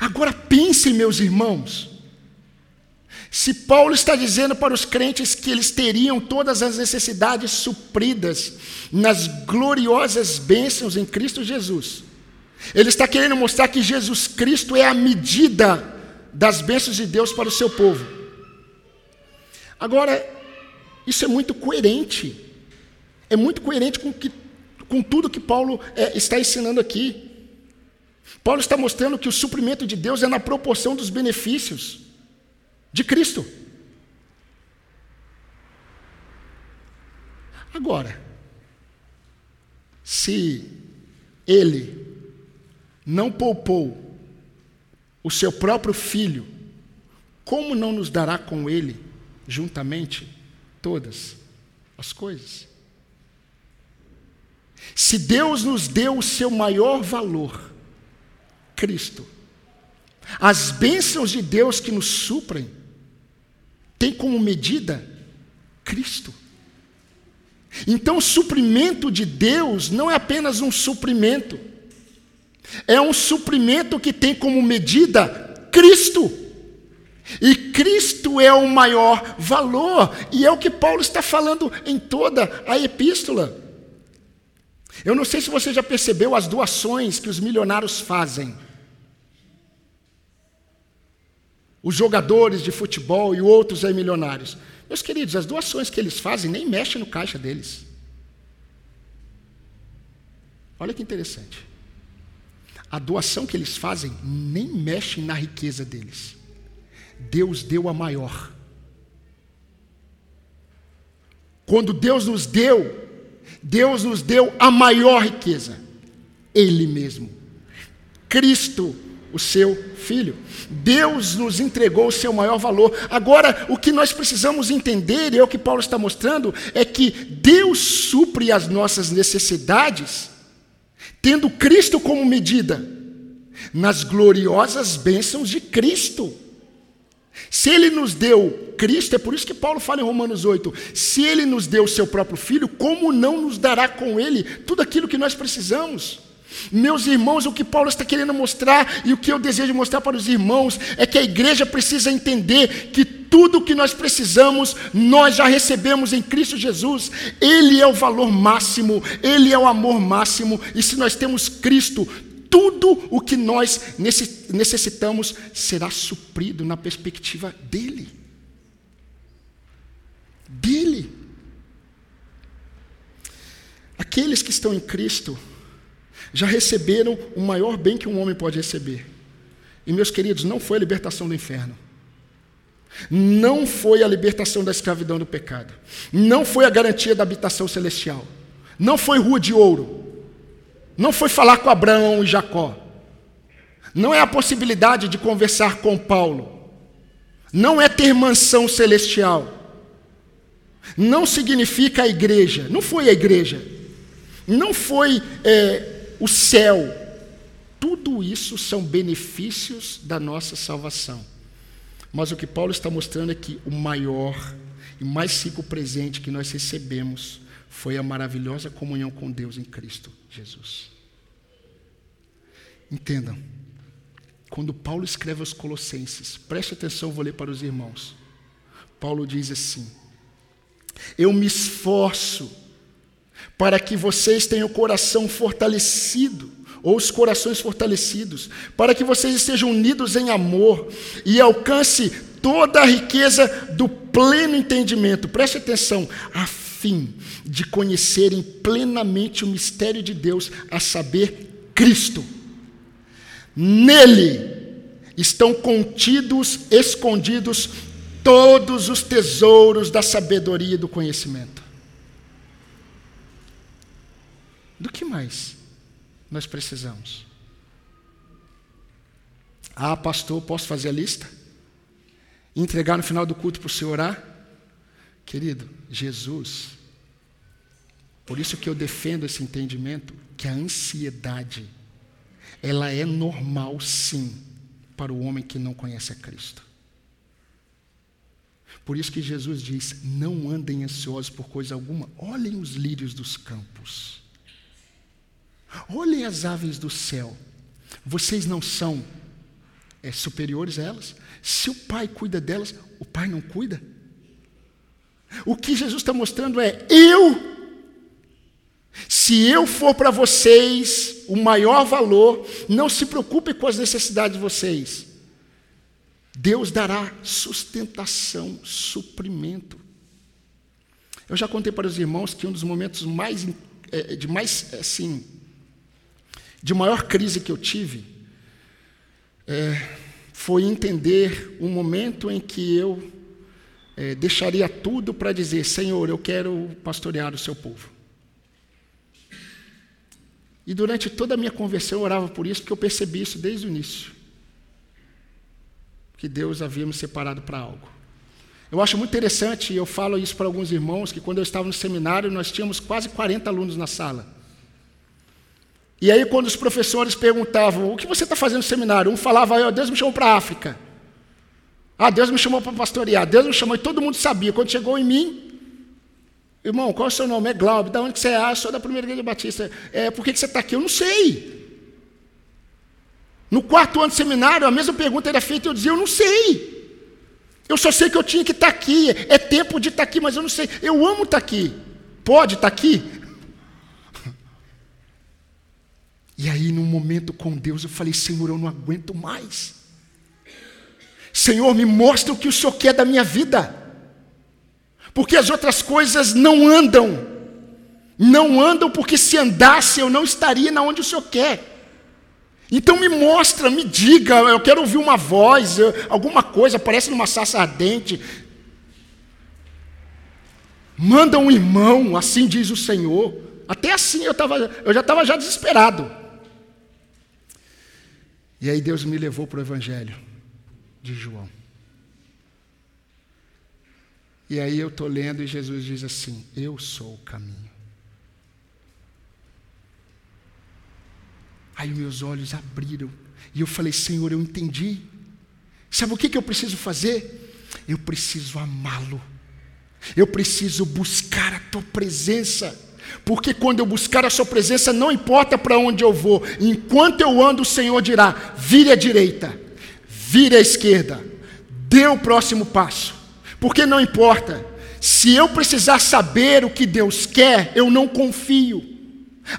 Agora pensem, meus irmãos, se Paulo está dizendo para os crentes que eles teriam todas as necessidades supridas nas gloriosas bênçãos em Cristo Jesus, ele está querendo mostrar que Jesus Cristo é a medida das bênçãos de Deus para o seu povo. Agora, isso é muito coerente, é muito coerente com, que, com tudo que Paulo é, está ensinando aqui. Paulo está mostrando que o suprimento de Deus é na proporção dos benefícios de Cristo. Agora, se Ele não poupou o seu próprio filho, como não nos dará com ele, juntamente, todas as coisas? Se Deus nos deu o seu maior valor, Cristo, as bênçãos de Deus que nos suprem, tem como medida Cristo. Então, o suprimento de Deus não é apenas um suprimento, é um suprimento que tem como medida Cristo. E Cristo é o maior valor, e é o que Paulo está falando em toda a epístola. Eu não sei se você já percebeu as doações que os milionários fazem. Os jogadores de futebol e outros aí milionários. Meus queridos, as doações que eles fazem nem mexem no caixa deles. Olha que interessante. A doação que eles fazem nem mexe na riqueza deles. Deus deu a maior. Quando Deus nos deu, Deus nos deu a maior riqueza, Ele mesmo. Cristo o seu filho. Deus nos entregou o seu maior valor. Agora, o que nós precisamos entender, e é o que Paulo está mostrando, é que Deus supre as nossas necessidades, tendo Cristo como medida, nas gloriosas bênçãos de Cristo. Se ele nos deu Cristo, é por isso que Paulo fala em Romanos 8: se ele nos deu o seu próprio filho, como não nos dará com ele tudo aquilo que nós precisamos? Meus irmãos, o que Paulo está querendo mostrar e o que eu desejo mostrar para os irmãos é que a igreja precisa entender que tudo o que nós precisamos, nós já recebemos em Cristo Jesus. Ele é o valor máximo, ele é o amor máximo, e se nós temos Cristo, tudo o que nós necessitamos será suprido na perspectiva dele. Dele. Aqueles que estão em Cristo, já receberam o maior bem que um homem pode receber. E, meus queridos, não foi a libertação do inferno. Não foi a libertação da escravidão do pecado. Não foi a garantia da habitação celestial. Não foi rua de ouro. Não foi falar com Abraão e Jacó. Não é a possibilidade de conversar com Paulo. Não é ter mansão celestial. Não significa a igreja. Não foi a igreja. Não foi é, o céu. Tudo isso são benefícios da nossa salvação. Mas o que Paulo está mostrando é que o maior e mais rico presente que nós recebemos foi a maravilhosa comunhão com Deus em Cristo Jesus. Entendam, quando Paulo escreve aos Colossenses, preste atenção, vou ler para os irmãos. Paulo diz assim: Eu me esforço para que vocês tenham o coração fortalecido, ou os corações fortalecidos, para que vocês estejam unidos em amor e alcance toda a riqueza do pleno entendimento. Preste atenção, a fim de conhecerem plenamente o mistério de Deus, a saber, Cristo. Nele estão contidos, escondidos todos os tesouros da sabedoria e do conhecimento. Do que mais nós precisamos? Ah, pastor, posso fazer a lista? E entregar no final do culto para o senhor orar? Querido, Jesus, por isso que eu defendo esse entendimento, que a ansiedade, ela é normal sim, para o homem que não conhece a Cristo. Por isso que Jesus diz: não andem ansiosos por coisa alguma, olhem os lírios dos campos. Olhem as aves do céu. Vocês não são é, superiores a elas? Se o pai cuida delas, o pai não cuida? O que Jesus está mostrando é: eu, se eu for para vocês o maior valor, não se preocupe com as necessidades de vocês. Deus dará sustentação, suprimento. Eu já contei para os irmãos que um dos momentos mais é, de mais assim de maior crise que eu tive é, foi entender o momento em que eu é, deixaria tudo para dizer: Senhor, eu quero pastorear o seu povo. E durante toda a minha conversão eu orava por isso, porque eu percebi isso desde o início. Que Deus havia me separado para algo. Eu acho muito interessante, e eu falo isso para alguns irmãos, que quando eu estava no seminário, nós tínhamos quase 40 alunos na sala. E aí, quando os professores perguntavam, o que você está fazendo no seminário? Um falava, oh, Deus me chamou para a África. Ah, Deus me chamou para pastorear. Deus me chamou, e todo mundo sabia. Quando chegou em mim, Irmão, qual é o seu nome? É Glauber. Da onde você é? Ah, sou da primeira igreja batista. É, por que, que você está aqui? Eu não sei. No quarto ano de seminário, a mesma pergunta era feita e eu dizia, eu não sei. Eu só sei que eu tinha que estar tá aqui. É tempo de estar tá aqui, mas eu não sei. Eu amo estar tá aqui. Pode estar aqui? E aí, num momento com Deus, eu falei, Senhor, eu não aguento mais. Senhor, me mostra o que o Senhor quer da minha vida porque as outras coisas não andam. Não andam porque se andasse eu não estaria na onde o Senhor quer. Então me mostra, me diga, eu quero ouvir uma voz, alguma coisa, parece numa saça ardente. Manda um irmão, assim diz o Senhor. Até assim eu, tava, eu já estava já desesperado. E aí Deus me levou para o Evangelho de João. E aí eu estou lendo e Jesus diz assim: Eu sou o caminho. Aí meus olhos abriram e eu falei: Senhor, eu entendi. Sabe o que, que eu preciso fazer? Eu preciso amá-lo. Eu preciso buscar a tua presença. Porque quando eu buscar a sua presença, não importa para onde eu vou, enquanto eu ando, o Senhor dirá: vire à direita, vire à esquerda, dê o próximo passo. Porque não importa. Se eu precisar saber o que Deus quer, eu não confio.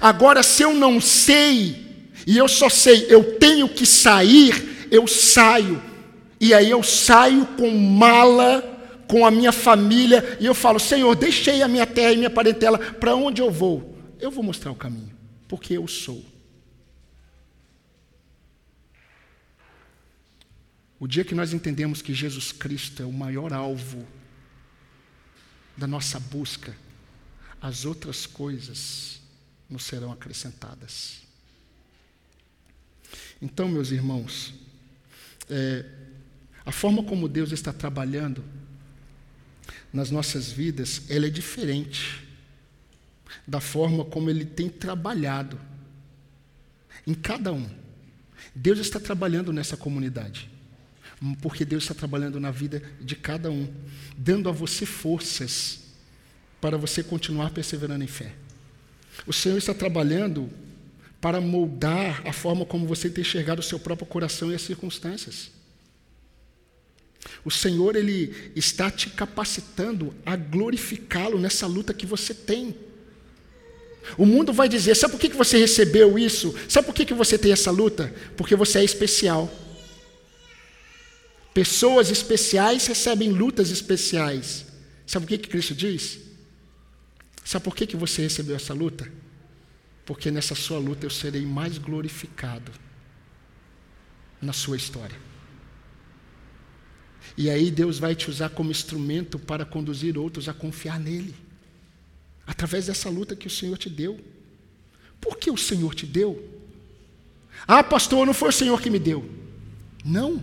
Agora, se eu não sei, e eu só sei, eu tenho que sair, eu saio. E aí eu saio com mala, com a minha família, e eu falo: Senhor, deixei a minha terra e minha parentela, para onde eu vou? Eu vou mostrar o caminho, porque eu sou. O dia que nós entendemos que Jesus Cristo é o maior alvo da nossa busca, as outras coisas nos serão acrescentadas. Então, meus irmãos, é, a forma como Deus está trabalhando nas nossas vidas, ela é diferente da forma como Ele tem trabalhado em cada um. Deus está trabalhando nessa comunidade porque Deus está trabalhando na vida de cada um, dando a você forças para você continuar perseverando em fé. O Senhor está trabalhando para moldar a forma como você tem enxergado o seu próprio coração e as circunstâncias. O Senhor ele está te capacitando a glorificá-lo nessa luta que você tem. O mundo vai dizer: sabe por que você recebeu isso? Sabe por que você tem essa luta? Porque você é especial. Pessoas especiais recebem lutas especiais. Sabe o que, que Cristo diz? Sabe por que, que você recebeu essa luta? Porque nessa sua luta eu serei mais glorificado na sua história. E aí Deus vai te usar como instrumento para conduzir outros a confiar nele. Através dessa luta que o Senhor te deu. Por que o Senhor te deu? Ah, pastor, não foi o Senhor que me deu. Não.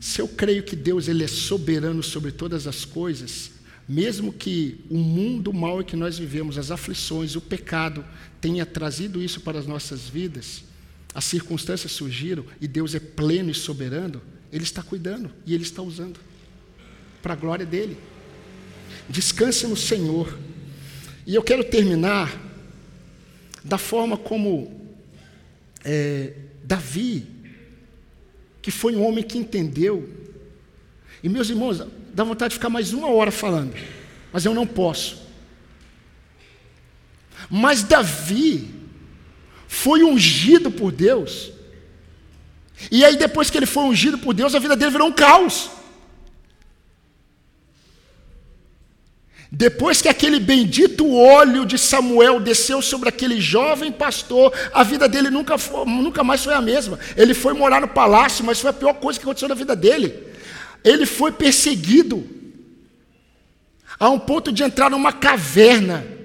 Se eu creio que Deus ele é soberano sobre todas as coisas, mesmo que o mundo mal em que nós vivemos, as aflições, o pecado tenha trazido isso para as nossas vidas, as circunstâncias surgiram e Deus é pleno e soberano, Ele está cuidando e Ele está usando para a glória dele. Descanse no Senhor. E eu quero terminar da forma como é, Davi que foi um homem que entendeu. E meus irmãos, dá vontade de ficar mais uma hora falando, mas eu não posso. Mas Davi foi ungido por Deus. E aí, depois que ele foi ungido por Deus, a vida dele virou um caos. Depois que aquele bendito óleo de Samuel desceu sobre aquele jovem pastor, a vida dele nunca, foi, nunca mais foi a mesma. Ele foi morar no palácio, mas foi a pior coisa que aconteceu na vida dele. Ele foi perseguido a um ponto de entrar numa caverna.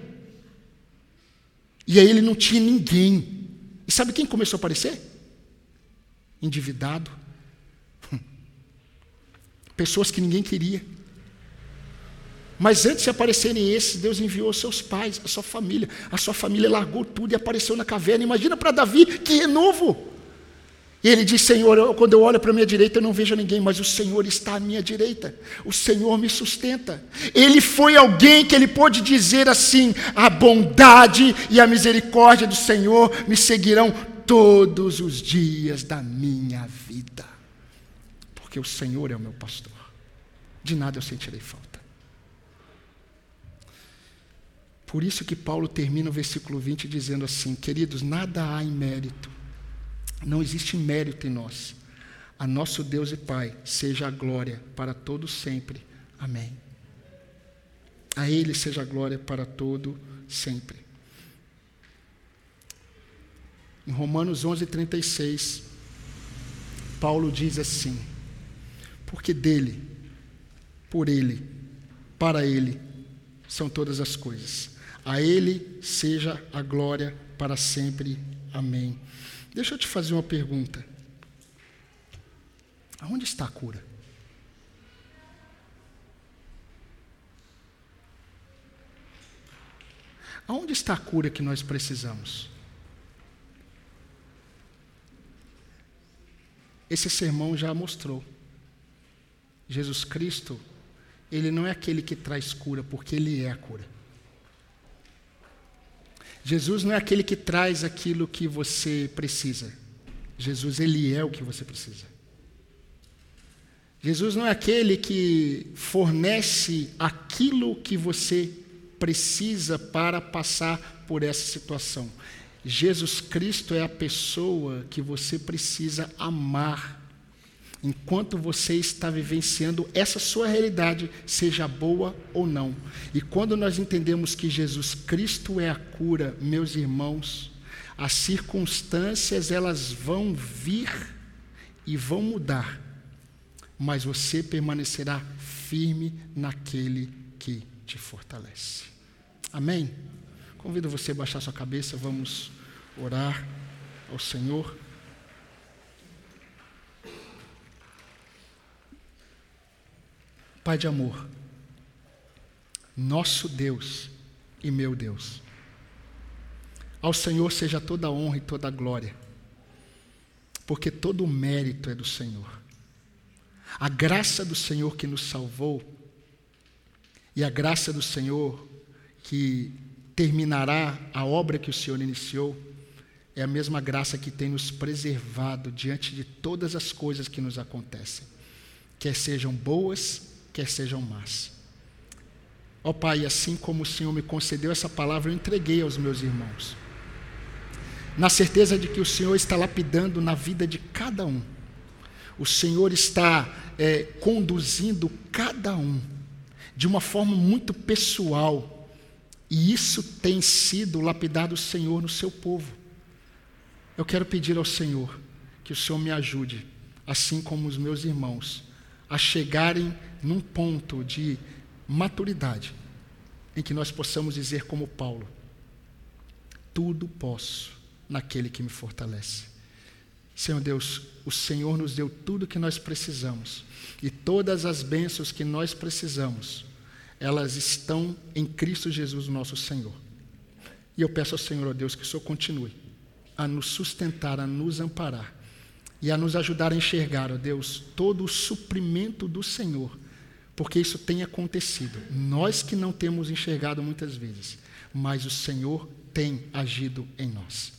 E aí ele não tinha ninguém. E sabe quem começou a aparecer? Endividado. Pessoas que ninguém queria. Mas antes de aparecerem esses, Deus enviou seus pais, a sua família. A sua família largou tudo e apareceu na caverna. Imagina para Davi, que renovo! E ele diz: Senhor, eu, quando eu olho para a minha direita, eu não vejo ninguém, mas o Senhor está à minha direita. O Senhor me sustenta. Ele foi alguém que ele pôde dizer assim: a bondade e a misericórdia do Senhor me seguirão todos os dias da minha vida. Porque o Senhor é o meu pastor. De nada eu sentirei falta. Por isso que Paulo termina o versículo 20 dizendo assim: Queridos, nada há em mérito não existe mérito em nós. A nosso Deus e Pai seja a glória para todo sempre. Amém. A Ele seja a glória para todo sempre. Em Romanos 11:36, Paulo diz assim: Porque dele, por ele, para ele são todas as coisas. A ele seja a glória para sempre. Amém. Deixa eu te fazer uma pergunta. Aonde está a cura? Aonde está a cura que nós precisamos? Esse sermão já mostrou. Jesus Cristo, ele não é aquele que traz cura, porque ele é a cura. Jesus não é aquele que traz aquilo que você precisa. Jesus, ele é o que você precisa. Jesus não é aquele que fornece aquilo que você precisa para passar por essa situação. Jesus Cristo é a pessoa que você precisa amar enquanto você está vivenciando essa sua realidade, seja boa ou não. E quando nós entendemos que Jesus Cristo é a cura, meus irmãos, as circunstâncias elas vão vir e vão mudar, mas você permanecerá firme naquele que te fortalece. Amém? Convido você a baixar sua cabeça, vamos orar ao Senhor. Pai de amor, nosso Deus e meu Deus, ao Senhor seja toda a honra e toda a glória, porque todo o mérito é do Senhor. A graça do Senhor que nos salvou e a graça do Senhor que terminará a obra que o Senhor iniciou, é a mesma graça que tem nos preservado diante de todas as coisas que nos acontecem, quer sejam boas quer sejam más. Ó oh, Pai, assim como o Senhor me concedeu essa palavra, eu entreguei aos meus irmãos. Na certeza de que o Senhor está lapidando na vida de cada um. O Senhor está é, conduzindo cada um de uma forma muito pessoal. E isso tem sido lapidado o Senhor no seu povo. Eu quero pedir ao Senhor que o Senhor me ajude, assim como os meus irmãos, a chegarem num ponto de maturidade em que nós possamos dizer, como Paulo: tudo posso naquele que me fortalece. Senhor Deus, o Senhor nos deu tudo que nós precisamos e todas as bênçãos que nós precisamos, elas estão em Cristo Jesus, nosso Senhor. E eu peço ao Senhor, ó Deus, que o Senhor continue a nos sustentar, a nos amparar e a nos ajudar a enxergar, ó Deus, todo o suprimento do Senhor porque isso tem acontecido. Nós que não temos enxergado muitas vezes, mas o Senhor tem agido em nós.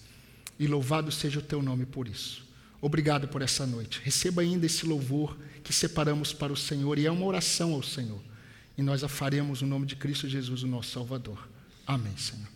E louvado seja o teu nome por isso. Obrigado por essa noite. Receba ainda esse louvor que separamos para o Senhor e é uma oração ao Senhor. E nós a faremos no nome de Cristo Jesus, o nosso Salvador. Amém, Senhor.